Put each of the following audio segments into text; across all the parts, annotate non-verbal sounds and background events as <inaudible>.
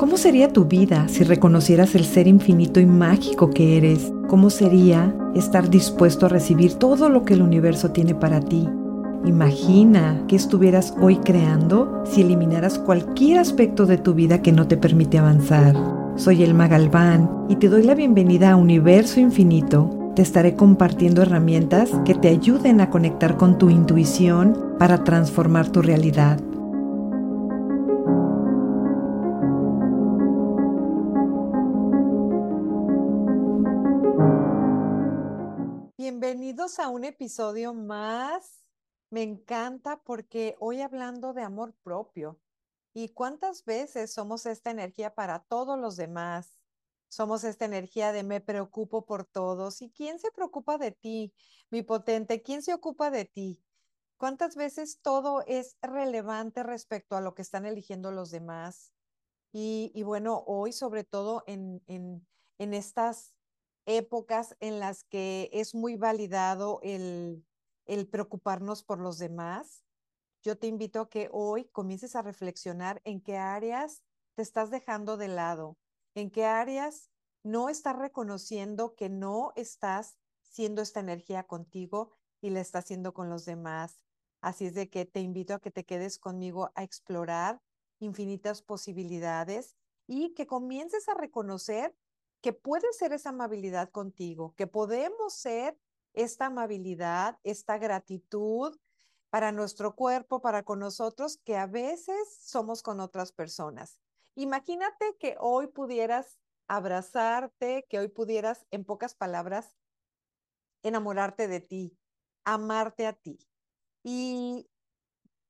¿Cómo sería tu vida si reconocieras el ser infinito y mágico que eres? ¿Cómo sería estar dispuesto a recibir todo lo que el universo tiene para ti? Imagina que estuvieras hoy creando si eliminaras cualquier aspecto de tu vida que no te permite avanzar. Soy Elma Galván y te doy la bienvenida a Universo Infinito. Te estaré compartiendo herramientas que te ayuden a conectar con tu intuición para transformar tu realidad. A un episodio más. Me encanta porque hoy hablando de amor propio y cuántas veces somos esta energía para todos los demás. Somos esta energía de me preocupo por todos. ¿Y quién se preocupa de ti, mi potente? ¿Quién se ocupa de ti? ¿Cuántas veces todo es relevante respecto a lo que están eligiendo los demás? Y, bueno, hoy sobre todo en, en, en estas épocas en las que es muy validado el, el preocuparnos por los demás, yo te invito a que hoy comiences a reflexionar en qué áreas te estás dejando de lado, en qué áreas no estás reconociendo que no estás siendo esta energía contigo y la estás haciendo con los demás. Así es de que te invito a que te quedes conmigo a explorar infinitas posibilidades y que comiences a reconocer que puede ser esa amabilidad contigo, que podemos ser esta amabilidad, esta gratitud para nuestro cuerpo, para con nosotros, que a veces somos con otras personas. Imagínate que hoy pudieras abrazarte, que hoy pudieras, en pocas palabras, enamorarte de ti, amarte a ti. Y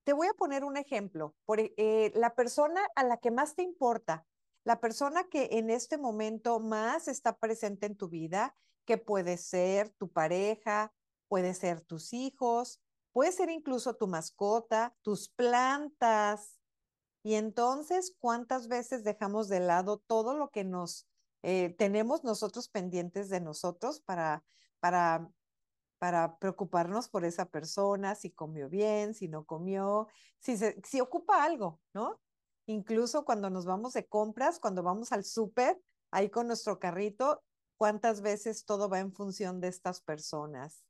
te voy a poner un ejemplo. Por, eh, la persona a la que más te importa, la persona que en este momento más está presente en tu vida, que puede ser tu pareja, puede ser tus hijos, puede ser incluso tu mascota, tus plantas. Y entonces, ¿cuántas veces dejamos de lado todo lo que nos eh, tenemos nosotros pendientes de nosotros para, para, para preocuparnos por esa persona, si comió bien, si no comió, si, si ocupa algo, ¿no? Incluso cuando nos vamos de compras, cuando vamos al súper, ahí con nuestro carrito, cuántas veces todo va en función de estas personas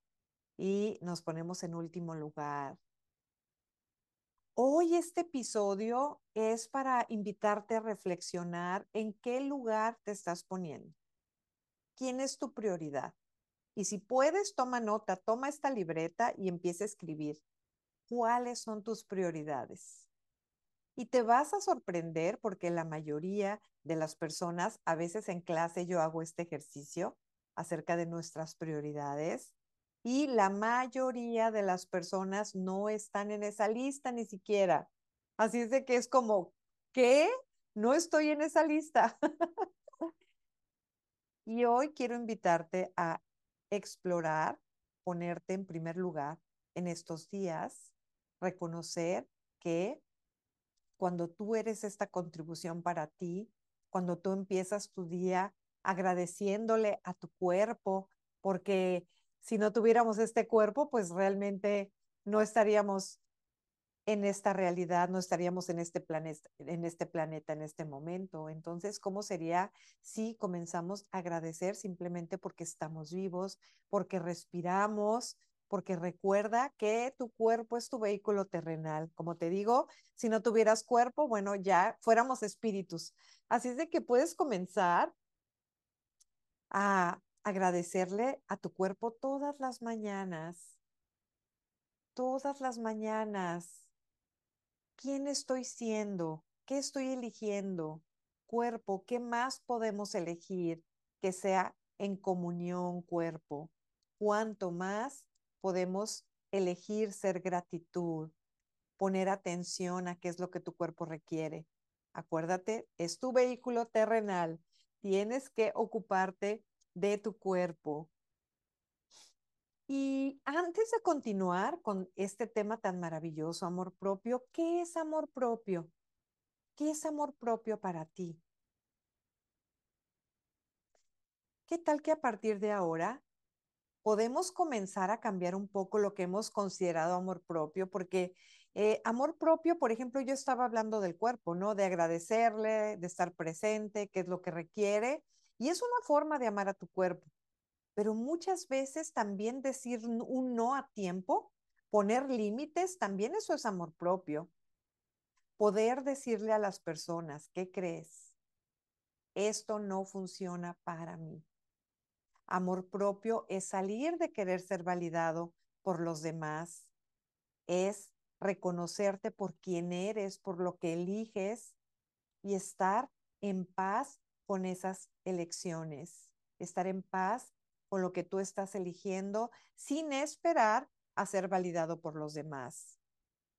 y nos ponemos en último lugar. Hoy este episodio es para invitarte a reflexionar en qué lugar te estás poniendo. ¿Quién es tu prioridad? Y si puedes, toma nota, toma esta libreta y empieza a escribir. ¿Cuáles son tus prioridades? Y te vas a sorprender porque la mayoría de las personas, a veces en clase yo hago este ejercicio acerca de nuestras prioridades y la mayoría de las personas no están en esa lista ni siquiera. Así es de que es como, ¿qué? No estoy en esa lista. <laughs> y hoy quiero invitarte a explorar, ponerte en primer lugar en estos días, reconocer que cuando tú eres esta contribución para ti, cuando tú empiezas tu día agradeciéndole a tu cuerpo, porque si no tuviéramos este cuerpo, pues realmente no estaríamos en esta realidad, no estaríamos en este, planeta, en este planeta en este momento. Entonces, ¿cómo sería si comenzamos a agradecer simplemente porque estamos vivos, porque respiramos, porque recuerda que tu cuerpo es tu vehículo terrenal. Como te digo, si no tuvieras cuerpo, bueno, ya fuéramos espíritus. Así es de que puedes comenzar a agradecerle a tu cuerpo todas las mañanas. Todas las mañanas. ¿Quién estoy siendo? ¿Qué estoy eligiendo? Cuerpo, ¿qué más podemos elegir que sea en comunión cuerpo? ¿Cuánto más podemos elegir ser gratitud, poner atención a qué es lo que tu cuerpo requiere. Acuérdate, es tu vehículo terrenal. Tienes que ocuparte de tu cuerpo. Y antes de continuar con este tema tan maravilloso, amor propio, ¿qué es amor propio? ¿Qué es amor propio para ti? ¿Qué tal que a partir de ahora podemos comenzar a cambiar un poco lo que hemos considerado amor propio, porque Eh, amor propio, por ejemplo, yo estaba hablando del cuerpo, ¿no? De agradecerle, de estar presente, qué es lo que requiere. Y es una forma de amar a tu cuerpo. Pero muchas veces también decir un no a tiempo, poner límites, también eso es amor propio. Poder decirle a las personas, ¿qué crees? Esto no funciona para mí. Amor propio es salir de querer ser validado por los demás, es reconocerte por quien eres, por lo que eliges y estar en paz con esas elecciones, estar en paz con lo que tú estás eligiendo sin esperar a ser validado por los demás.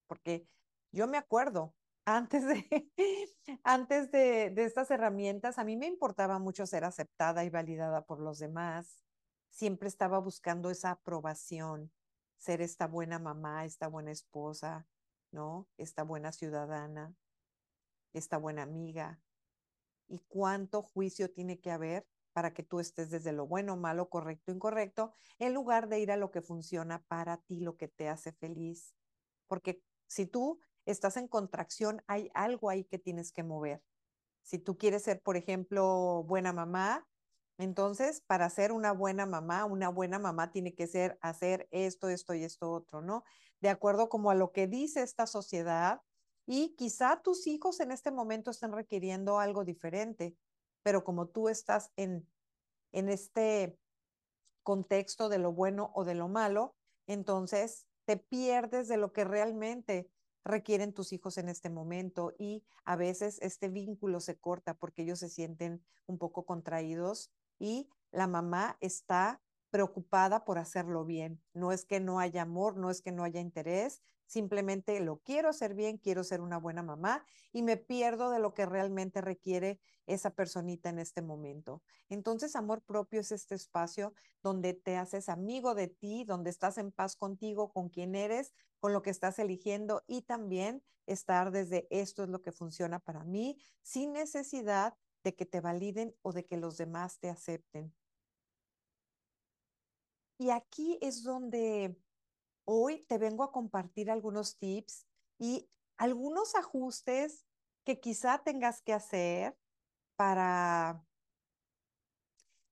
Porque yo me acuerdo, antes de, <laughs> antes de, de estas herramientas, a mí me importaba mucho ser aceptada y validada por los demás. Siempre estaba buscando esa aprobación, ser esta buena mamá, esta buena esposa, ¿no? Esta buena ciudadana, esta buena amiga. ¿Y cuánto juicio tiene que haber para que tú estés desde lo bueno, malo, correcto, incorrecto, en lugar de ir a lo que funciona para ti, lo que te hace feliz? Porque si tú estás en contracción, hay algo ahí que tienes que mover. Si tú quieres ser, por ejemplo, buena mamá, entonces, para ser una buena mamá, una buena mamá tiene que ser hacer esto, esto y esto otro, ¿no? De acuerdo como a lo que dice esta sociedad y quizá tus hijos en este momento están requiriendo algo diferente, pero como tú estás en, en este contexto de lo bueno o de lo malo, entonces te pierdes de lo que realmente requieren tus hijos en este momento y a veces este vínculo se corta porque ellos se sienten un poco contraídos y la mamá está preocupada por hacerlo bien. No es que no haya amor, no es que no haya interés, simplemente lo quiero hacer bien, quiero ser una buena mamá y me pierdo de lo que realmente requiere esa personita en este momento. Entonces, amor propio es este espacio donde te haces amigo de ti, donde estás en paz contigo, con quien eres, con lo que estás eligiendo y también estar desde esto es lo que funciona para mí, sin necesidad de que te validen o de que los demás te acepten. Y aquí es donde hoy te vengo a compartir algunos tips y algunos ajustes que quizá tengas que hacer para,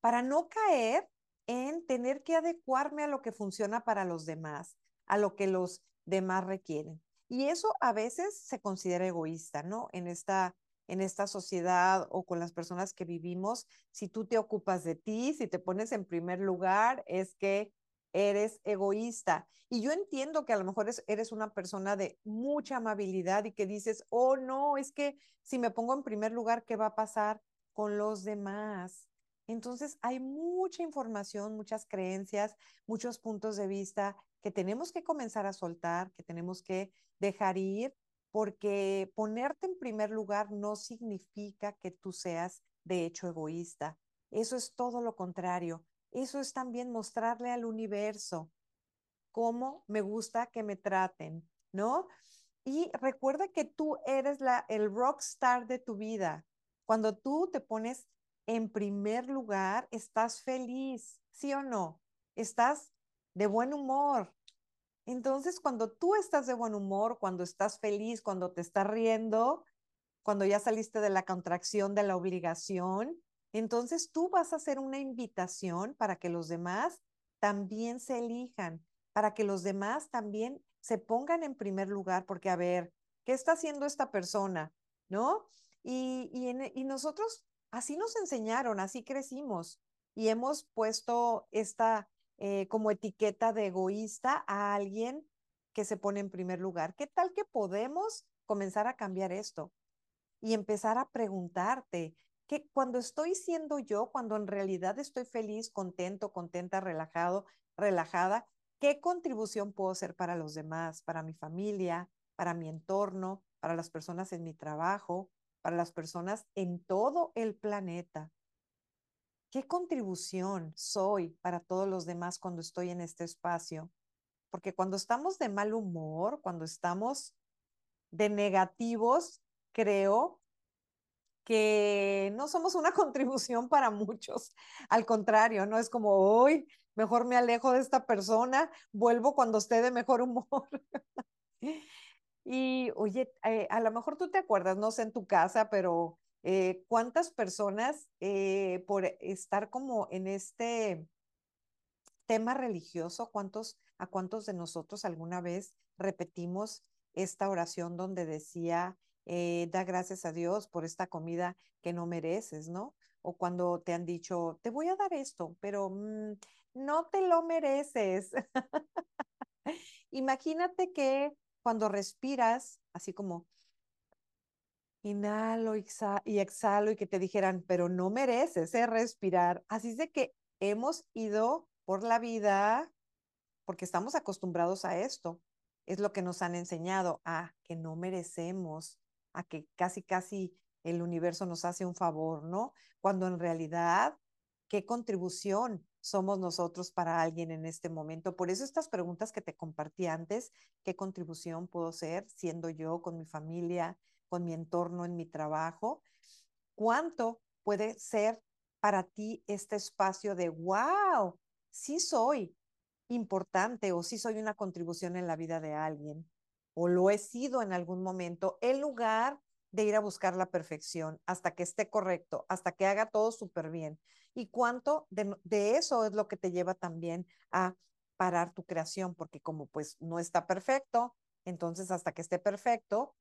para no caer en tener que adecuarme a lo que funciona para los demás, a lo que los demás requieren. Y eso a veces se considera egoísta, ¿no? En esta en esta sociedad o con las personas que vivimos, si tú te ocupas de ti, si te pones en primer lugar, es que eres egoísta. Y yo entiendo que a lo mejor eres una persona de mucha amabilidad y que dices, oh, no, es que si me pongo en primer lugar, ¿qué va a pasar con los demás? Entonces, hay mucha información, muchas creencias, muchos puntos de vista que tenemos que comenzar a soltar, que tenemos que dejar ir porque ponerte en primer lugar no significa que tú seas de hecho egoísta. Eso es todo lo contrario. Eso es también mostrarle al universo cómo me gusta que me traten, ¿no? Y recuerda que tú eres la, el rockstar de tu vida. Cuando tú te pones en primer lugar, estás feliz, ¿sí o no? Estás de buen humor, entonces, cuando tú estás de buen humor, cuando estás feliz, cuando te estás riendo, cuando ya saliste de la contracción de la obligación, entonces tú vas a hacer una invitación para que los demás también se elijan, para que los demás también se pongan en primer lugar, porque a ver, ¿qué está haciendo esta persona? ¿No? Y, y, y nosotros así nos enseñaron, así crecimos y hemos puesto esta eh, como etiqueta de egoísta a alguien que se pone en primer lugar. ¿Qué tal que podemos comenzar a cambiar esto y empezar a preguntarte que cuando estoy siendo yo, cuando en realidad estoy feliz, contento, contenta, relajado, relajada, qué contribución puedo hacer para los demás, para mi familia, para mi entorno, para las personas en mi trabajo, para las personas en todo el planeta? ¿Qué contribución soy para todos los demás cuando estoy en este espacio? Porque cuando estamos de mal humor, cuando estamos de negativos, creo que no somos una <laughs> contribución para muchos. Al contrario, no es como hoy, mejor me alejo de esta persona, vuelvo cuando esté de mejor humor. <laughs> Y oye, eh, a lo mejor tú te acuerdas, no sé en tu casa, pero eh, cuántas personas eh, por estar como en este tema religioso, cuántos, a cuántos de nosotros alguna vez repetimos esta oración donde decía, da gracias a Dios por esta comida que no mereces, ¿no? O cuando te han dicho, te voy a dar esto, pero mm, no te lo mereces. <laughs> Imagínate que cuando respiras, así como inhalo y exhalo y que te dijeran, pero no mereces ¿eh? respirar. Así es de que hemos ido por la vida porque estamos acostumbrados a esto. Es lo que nos han enseñado, a que no merecemos, a que casi, casi el universo nos hace un favor, ¿no? Cuando en realidad, ¿qué contribución somos nosotros para alguien en este momento? Por eso estas preguntas que te compartí antes, ¿qué contribución puedo ser siendo yo con mi familia, con mi entorno, en mi trabajo? ¿Cuánto puede ser para ti este espacio de, wow, sí soy importante o sí soy una contribución en la vida de alguien? o lo he sido en algún momento, en lugar de ir a buscar la perfección hasta que esté correcto, hasta que haga todo súper bien. ¿Y cuánto de, de, eso es lo que te lleva también a parar tu creación? Porque como pues no está perfecto, entonces hasta que esté perfecto,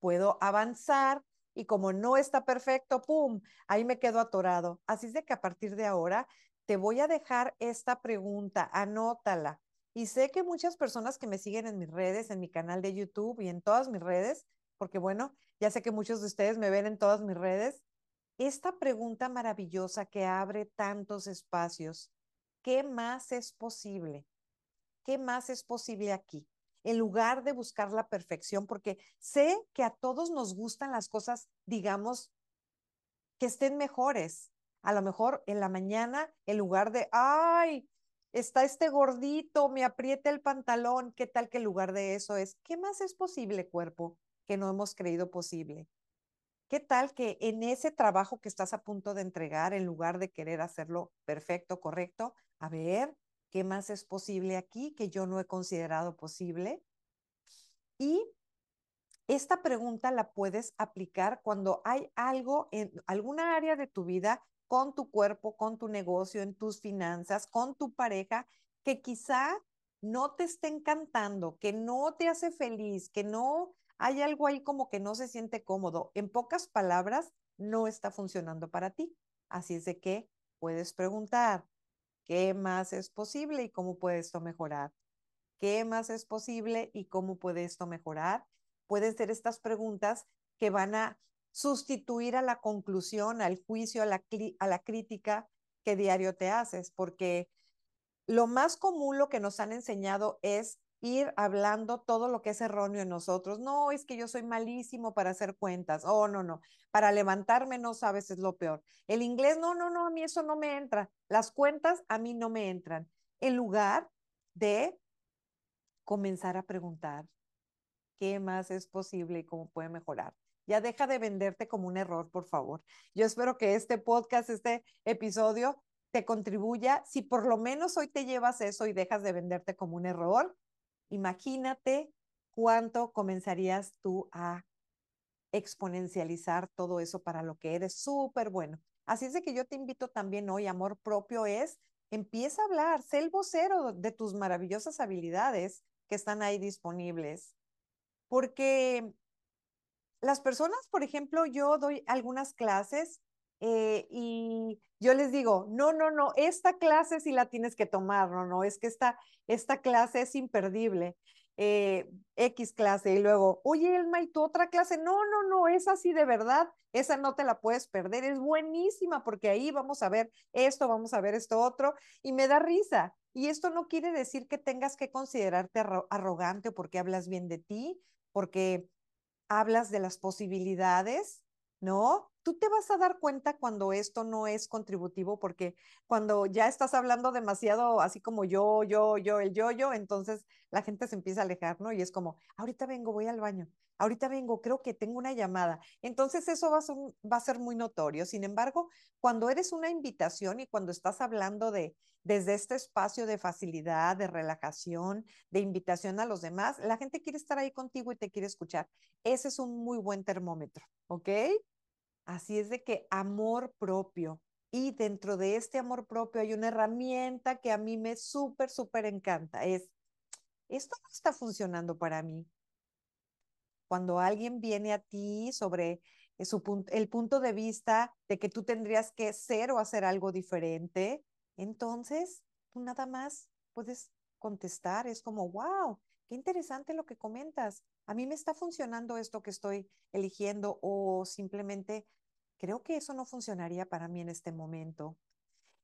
puedo avanzar y como no está perfecto, ¡pum! Ahí me quedo atorado. Así es de que a partir de ahora te voy a dejar esta pregunta, anótala. Y sé que muchas personas que me siguen en mis redes, en mi canal de YouTube y en todas mis redes, porque bueno, ya sé que muchos de ustedes me ven en todas mis redes. Esta pregunta maravillosa que abre tantos espacios, ¿qué más es posible? ¿Qué más es posible aquí? En lugar de buscar la perfección, porque sé que a todos nos gustan las cosas, digamos, que estén mejores. A lo mejor en la mañana, en lugar de, ay, está este gordito, me aprieta el pantalón, ¿qué tal que en lugar de eso es, ¿qué más es posible, cuerpo? que no hemos creído posible. ¿Qué tal que en ese trabajo que estás a punto de entregar, en lugar de querer hacerlo perfecto, correcto, a ver, ¿qué más es posible aquí que yo no he considerado posible? Y esta pregunta la puedes aplicar cuando hay algo en alguna área de tu vida con tu cuerpo, con tu negocio, en tus finanzas, con tu pareja, que quizá no te esté encantando, que no te hace feliz, que no hay algo ahí como que no se siente cómodo. En pocas palabras, no está funcionando para ti. Así es de que puedes preguntar, ¿qué más es posible y cómo puede esto mejorar? ¿Qué más es posible y cómo puede esto mejorar? Pueden ser estas preguntas que van a sustituir a la conclusión, al juicio, a la, a la crítica que diario te haces, porque lo más común lo que nos han enseñado es ir hablando todo lo que es erróneo en nosotros. No, es que yo soy malísimo para hacer cuentas. Oh, no, no. Para levantarme no sabes es lo peor. El inglés, no, no, no, a mí eso no me entra. Las cuentas a mí no me entran. En lugar de comenzar a preguntar qué más es posible y cómo puede mejorar. Ya deja de venderte como un error, por favor. Yo espero que este podcast, este episodio, te contribuya. Si por lo menos hoy te llevas eso y dejas de venderte como un error, Imagínate cuánto comenzarías tú a exponencializar todo eso para lo que eres súper bueno. Así es de que yo te invito también hoy, amor propio es, empieza a hablar, sé el vocero de tus maravillosas habilidades que están ahí disponibles. Porque las personas, por ejemplo, yo doy algunas clases eh, y yo les digo, no, no, no, esta clase sí la tienes que tomar, no, no, es que esta, esta clase es imperdible. Eh, X clase y luego, oye Elma, ¿y tu otra clase? No, no, no, es así de verdad, esa no te la puedes perder, es buenísima porque ahí vamos a ver esto, vamos a ver esto otro y me da risa. Y esto no quiere decir que tengas que considerarte arrogante porque hablas bien de ti, porque hablas de las posibilidades ¿no? Tú te vas a dar cuenta cuando esto no es contributivo, porque cuando ya estás hablando demasiado así como yo, yo, yo, el yo, yo, entonces la gente se empieza a alejar, ¿no? Y es como, ahorita vengo, voy al baño, ahorita vengo, creo que tengo una llamada. Entonces eso va a ser, muy notorio. Sin embargo, cuando eres una invitación y cuando estás hablando de desde este espacio de facilidad, de relajación, de invitación a los demás, la gente quiere estar ahí contigo y te quiere escuchar. Ese es un muy buen termómetro, ¿ok? Así es de que amor propio. Y dentro de este amor propio hay una herramienta que a mí me súper, súper encanta. Es, esto no está funcionando para mí. Cuando alguien viene a ti sobre su el punto de vista de que tú tendrías que ser o hacer algo diferente, entonces tú nada más puedes contestar. Es como, wow, qué interesante lo que comentas. A mí me está funcionando esto que estoy eligiendo o simplemente creo que eso no funcionaría para mí en este momento.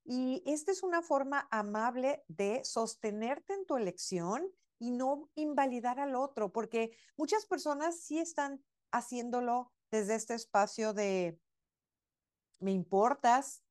Y esta es una forma amable de sostenerte en tu elección y no invalidar al otro, porque muchas personas sí están haciéndolo desde este espacio de me importas,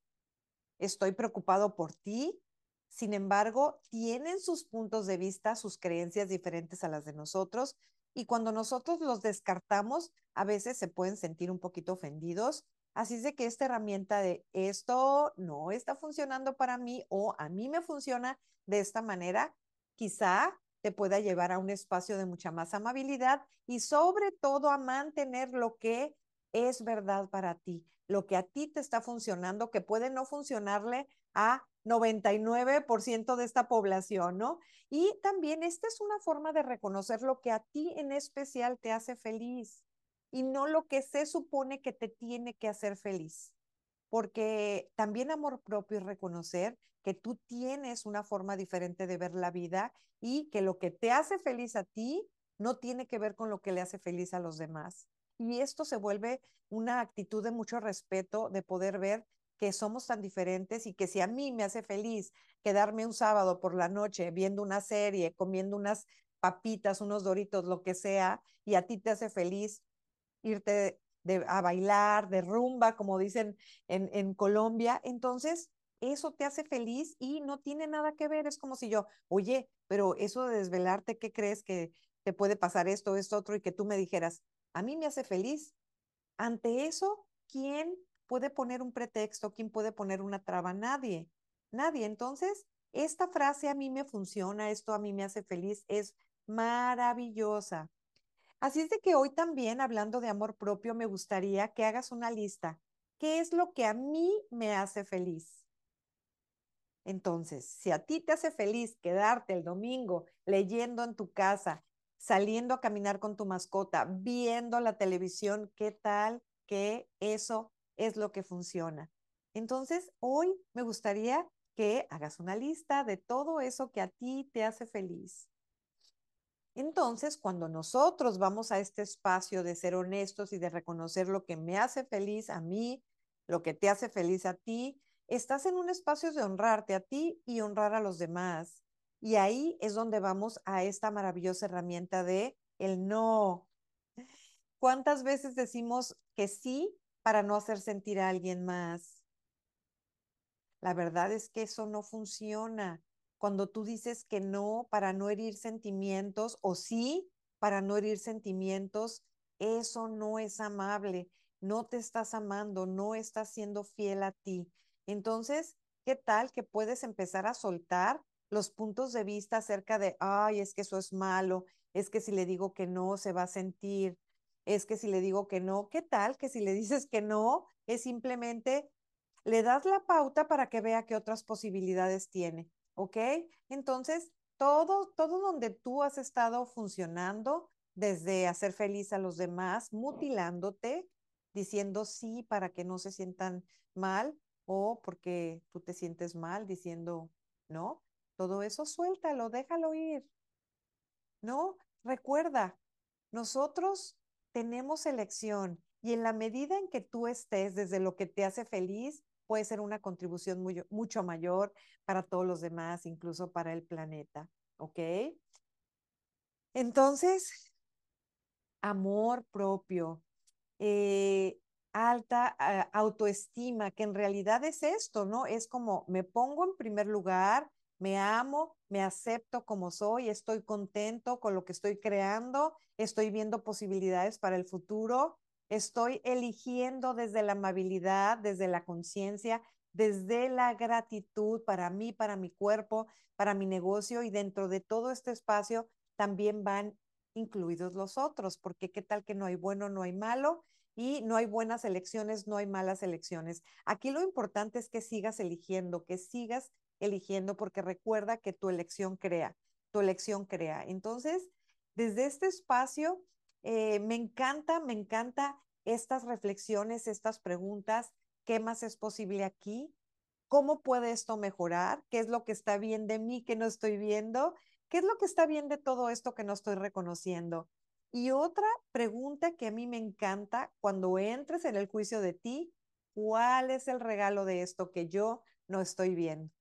estoy preocupado por ti, sin embargo, tienen sus puntos de vista, sus creencias diferentes a las de nosotros, y cuando nosotros los descartamos, a veces se pueden sentir un poquito ofendidos. Así es de que esta herramienta de esto no está funcionando para mí o a mí me funciona de esta manera, quizá te pueda llevar a un espacio de mucha más amabilidad y sobre todo a mantener lo que es verdad para ti, lo que a ti te está funcionando, que puede no funcionarle a 99% de esta población, ¿no? Y también esta es una forma de reconocer lo que a ti en especial te hace feliz y no lo que se supone que te tiene que hacer feliz. Porque también amor propio es reconocer que tú tienes una forma diferente de ver la vida y que lo que te hace feliz a ti no tiene que ver con lo que le hace feliz a los demás. Y esto se vuelve una actitud de mucho respeto, de poder ver que somos tan diferentes y que si a mí me hace feliz quedarme un sábado por la noche viendo una serie, comiendo unas papitas, unos doritos, lo que sea, y a ti te hace feliz irte a bailar, de rumba, como dicen en, en Colombia, entonces eso te hace feliz y no tiene nada que ver. Es como si yo, oye, pero eso de desvelarte, ¿qué crees que te puede pasar esto, esto, otro? Y que tú me dijeras, a mí me hace feliz. Ante eso, ¿quién puede poner un pretexto? ¿Quién puede poner una traba? Nadie, nadie. Entonces, esta frase a mí me funciona, esto a mí me hace feliz, es maravillosa. Así es de que hoy también, hablando de amor propio, me gustaría que hagas una lista. ¿Qué es lo que a mí me hace feliz? Entonces, si a ti te hace feliz quedarte el domingo leyendo en tu casa, saliendo a caminar con tu mascota, viendo la televisión, ¿qué tal que eso es lo que funciona? Entonces, hoy me gustaría que hagas una lista de todo eso que a ti te hace feliz. Entonces, cuando nosotros vamos a este espacio de ser honestos y de reconocer lo que me hace feliz a mí, lo que te hace feliz a ti, estás en un espacio de honrarte a ti y honrar a los demás. Y ahí es donde vamos a esta maravillosa herramienta de el no. ¿Cuántas veces decimos que sí para no hacer sentir a alguien más? La verdad es que eso no funciona. Cuando tú dices que no para no herir sentimientos o sí para no herir sentimientos, eso no es amable. No te estás amando, no estás siendo fiel a ti. Entonces, ¿qué tal que puedes empezar a soltar los puntos de vista acerca de, ay, es que eso es malo, es que si le digo que no, se va a sentir, es que si le digo que no, ¿qué tal que si le <laughs> dices que no, es simplemente le das la pauta para que vea qué otras posibilidades tiene, ¿ok? Entonces, todo, todo donde tú has estado funcionando, desde hacer feliz a los demás, mutilándote, diciendo sí para que no se sientan mal, o porque tú te sientes mal diciendo, no, todo eso suéltalo, déjalo ir. No, recuerda, nosotros tenemos elección y en la medida en que tú estés desde lo que te hace feliz, puede ser una contribución mucho mayor para todos los demás, incluso para el planeta. ¿Ok? Entonces, amor propio. Eh, alta eh, autoestima, que en realidad es esto, ¿no? Es como me pongo en primer lugar, me amo, me acepto como soy, estoy contento con lo que estoy creando, estoy viendo posibilidades para el futuro, estoy eligiendo desde la amabilidad, desde la conciencia, desde la gratitud para mí, para mi cuerpo, para mi negocio y dentro de todo este espacio también van incluidos los otros, porque qué tal que no hay bueno, no hay malo y no hay buenas elecciones, no hay malas elecciones. Aquí lo importante es que sigas eligiendo, que sigas eligiendo, porque recuerda que tu elección crea, tu elección crea. Entonces, desde este espacio, eh, me encanta, me encanta estas reflexiones, estas preguntas, ¿qué más es posible aquí? ¿Cómo puede esto mejorar? ¿Qué es lo que está bien de mí que no estoy viendo? ¿Qué es lo que está bien de todo esto que no estoy reconociendo? Y otra pregunta que a mí me encanta, cuando entres en el juicio de ti, ¿cuál es el regalo de esto que yo no estoy viendo?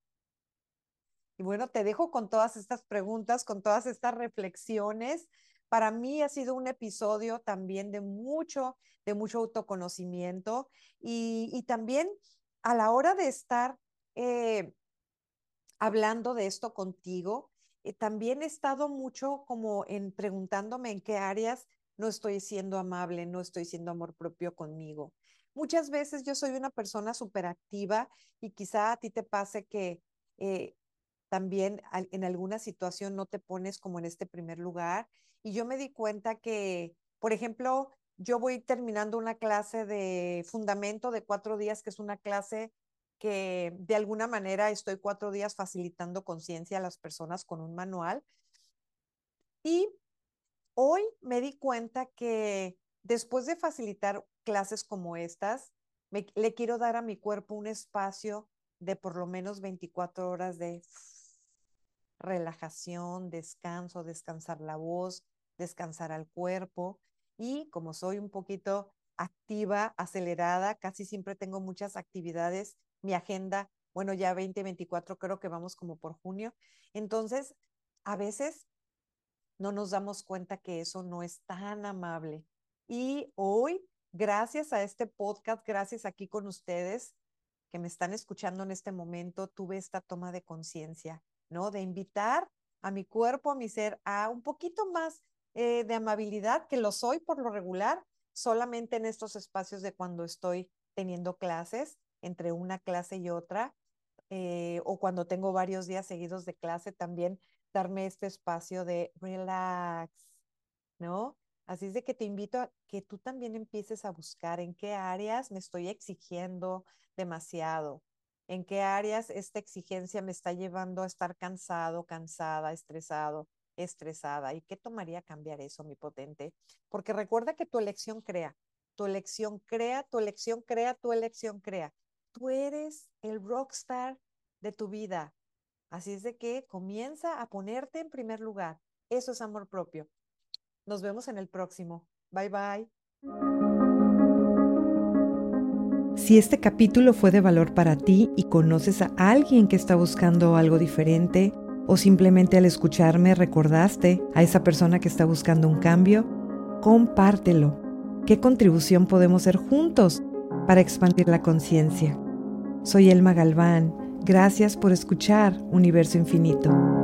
Y bueno, te dejo con todas estas preguntas, con todas estas reflexiones. Para mí ha sido un episodio también de mucho, de mucho autoconocimiento y, también a la hora de estar eh, hablando de esto contigo, eh, también he estado mucho como en preguntándome en qué áreas no estoy siendo amable, no estoy siendo amor propio conmigo. Muchas veces yo soy una persona súper activa y quizá a ti te pase que eh, también en alguna situación no te pones como en este primer lugar. Y yo me di cuenta que, por ejemplo, yo voy terminando una clase de fundamento de cuatro días, que es una clase que de alguna manera estoy cuatro días facilitando conciencia a las personas con un manual. Y hoy me di cuenta que después de facilitar clases como estas, le quiero dar a mi cuerpo un espacio de por lo menos 24 horas de relajación, descanso, descansar la voz, descansar al cuerpo. Y como soy un poquito activa, acelerada, casi siempre tengo muchas actividades. Mi agenda, bueno, ya 2024 creo que vamos como por junio. Entonces, a veces no nos damos cuenta que eso no es tan amable. Y hoy, gracias a este podcast, gracias aquí con ustedes que me están escuchando en este momento, tuve esta toma de conciencia ¿no? De invitar a mi cuerpo, a mi ser, a un poquito más eh, de amabilidad, que lo soy por lo regular, solamente en estos espacios de cuando estoy teniendo clases, entre una clase y otra, eh, o cuando tengo varios días seguidos de clase, también darme este espacio de relax, ¿no? Así es de que te invito a que tú también empieces a buscar en qué áreas me estoy exigiendo demasiado, en qué áreas esta exigencia me está llevando a estar cansado, cansada, estresado, estresada. ¿Y qué tomaría cambiar eso, mi potente? Porque recuerda que tu elección crea, tu elección crea, tu elección crea, tu elección crea. Tú eres el rockstar de tu vida. Así es de que comienza a ponerte en primer lugar. Eso es amor propio. Nos vemos en el próximo. Bye bye. Si este capítulo fue de valor para ti y conoces a alguien que está buscando algo diferente, o simplemente al escucharme recordaste a esa persona que está buscando un cambio, compártelo. ¿Qué contribución podemos hacer juntos para expandir la conciencia? Soy Elma Galván. Gracias por escuchar Universo Infinito.